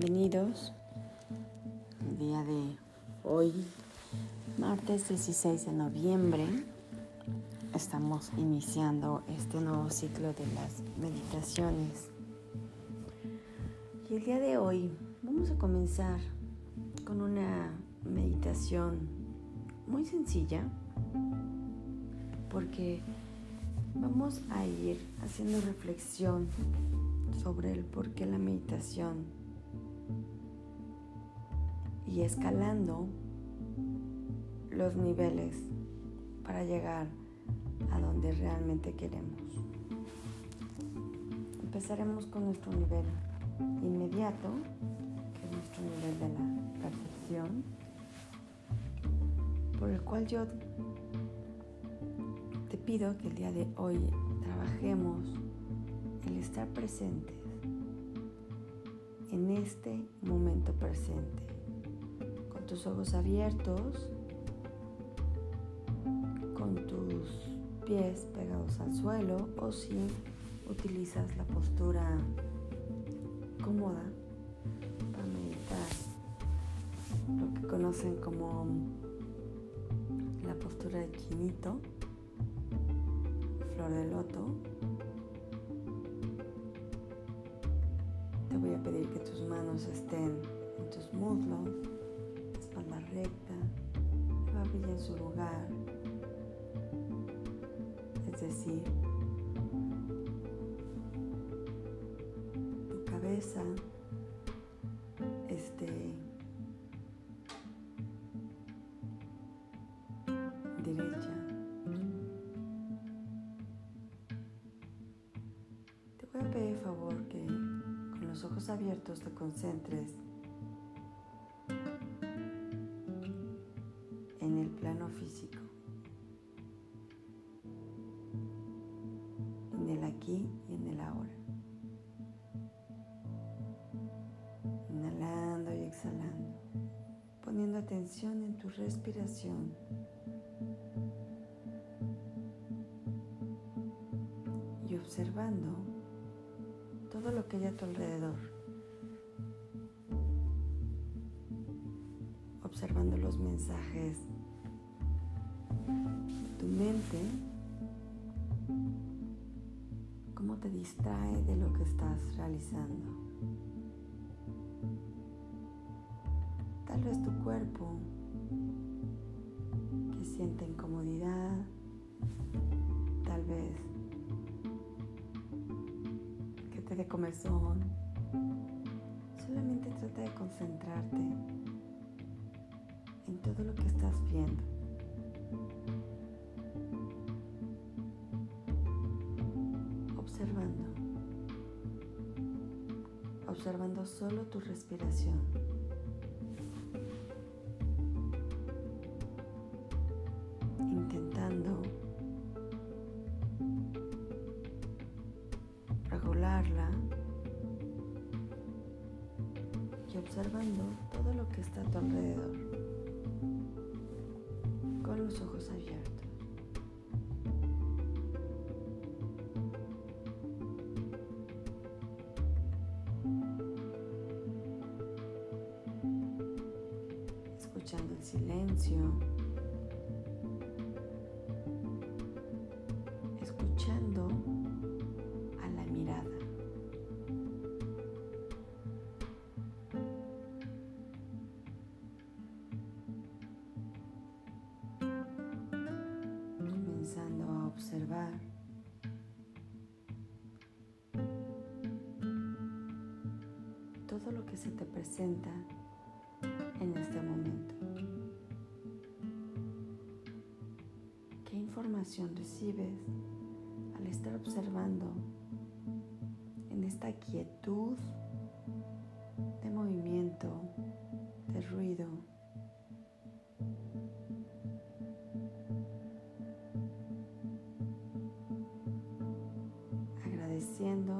bienvenidos. El día de hoy, martes 16 de noviembre, estamos iniciando este nuevo ciclo de las meditaciones. Y el día de hoy vamos a comenzar con una meditación muy sencilla porque vamos a ir haciendo reflexión sobre el por qué la meditación y escalando los niveles para llegar a donde realmente queremos. Empezaremos con nuestro nivel inmediato, que es nuestro nivel de la percepción, por el cual yo te pido que el día de hoy trabajemos el estar presentes en este momento presente, tus ojos abiertos, con tus pies pegados al suelo o si utilizas la postura cómoda para meditar, lo que conocen como la postura de chinito, flor de loto. Te voy a pedir que tus manos estén en tus muslos, espalda recta, la barbilla en su lugar. Es decir, tu cabeza esté derecha. Te voy a pedir favor que los ojos abiertos te concentres físico, en el aquí y en el ahora. Inhalando y exhalando, poniendo atención en tu respiración. Y observando todo lo que hay a tu alrededor. Observando los mensajes tu mente, cómo te distrae de lo que estás realizando. Tal vez tu cuerpo que siente incomodidad, tal vez de comezón. Solamente trata de concentrarte en todo lo que estás viendo. Observando. Observando solo tu respiración. Intentando y observando todo lo que está a tu alrededor los ojos abiertos. Escuchando el silencio. Que se te presenta en este momento. ¿Qué información recibes al estar observando en esta quietud de movimiento, de ruido?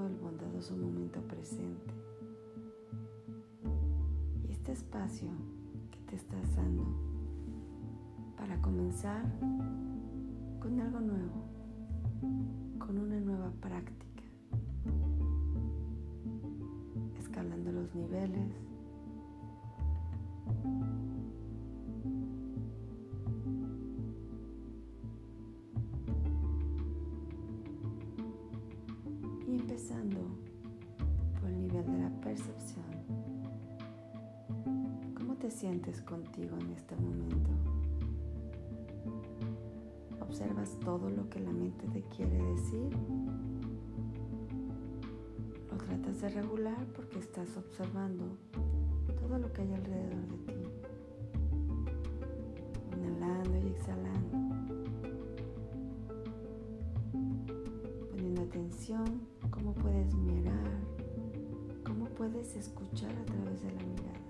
el bondadoso momento presente. Este espacio que te estás dando para comenzar con algo nuevo, con una nueva práctica, escalando los niveles sientes contigo en este momento? ¿Observas todo lo que la mente te quiere decir? ¿Lo tratas de regular porque estás observando todo lo que hay alrededor de ti? Inhalando y exhalando. Poniendo atención cómo puedes mirar, cómo puedes escuchar a través de la mirada.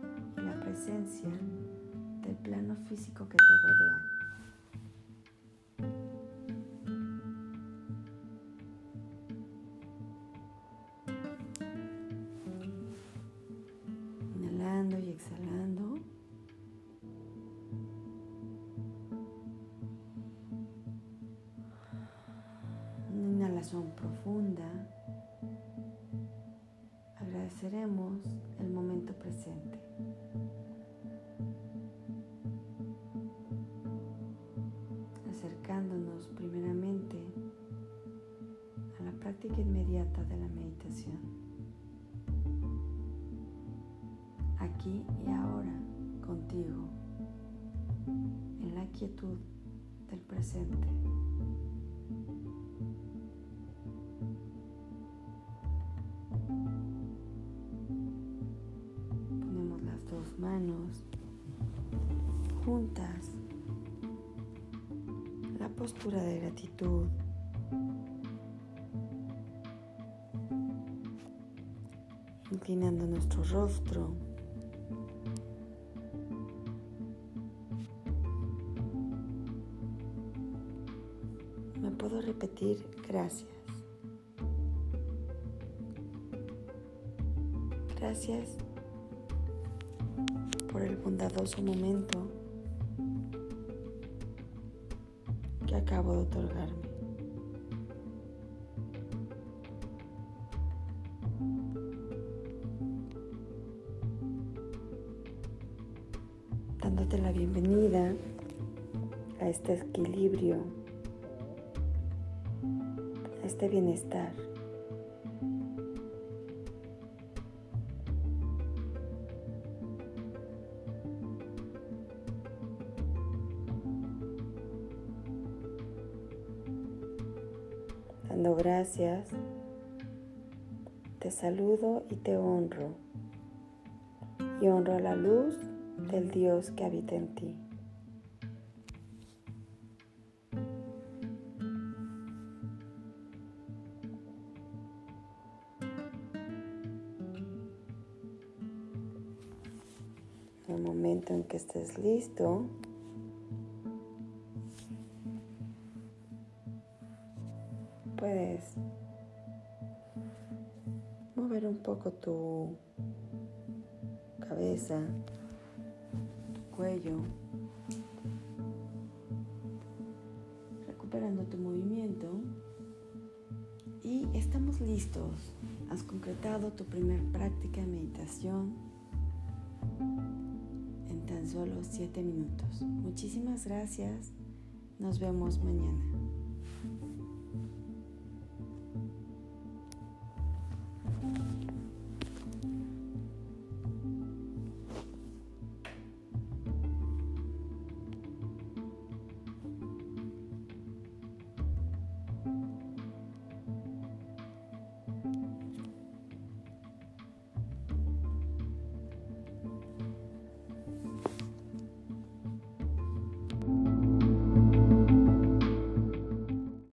del plano físico que te rodea. Agradeceremos presente. Acercándonos primeramente a la práctica inmediata de la meditación. Aquí y ahora, contigo, en la quietud del presente. Manos juntas, la postura de gratitud. Inclinando nuestro rostro. Me puedo repetir gracias. Gracias bondadoso momento que acabo de otorgarme. Dándote la bienvenida a este equilibrio, a este bienestar. Dando gracias, te saludo y te honro. Y honro la luz del Dios que habita en ti. En el momento en que estés listo, mover un poco tu cabeza, cuello, recuperando tu movimiento y estamos listos. Has concretado tu primer práctica de meditación en tan solo 7 minutos. Muchísimas gracias. Nos vemos mañana.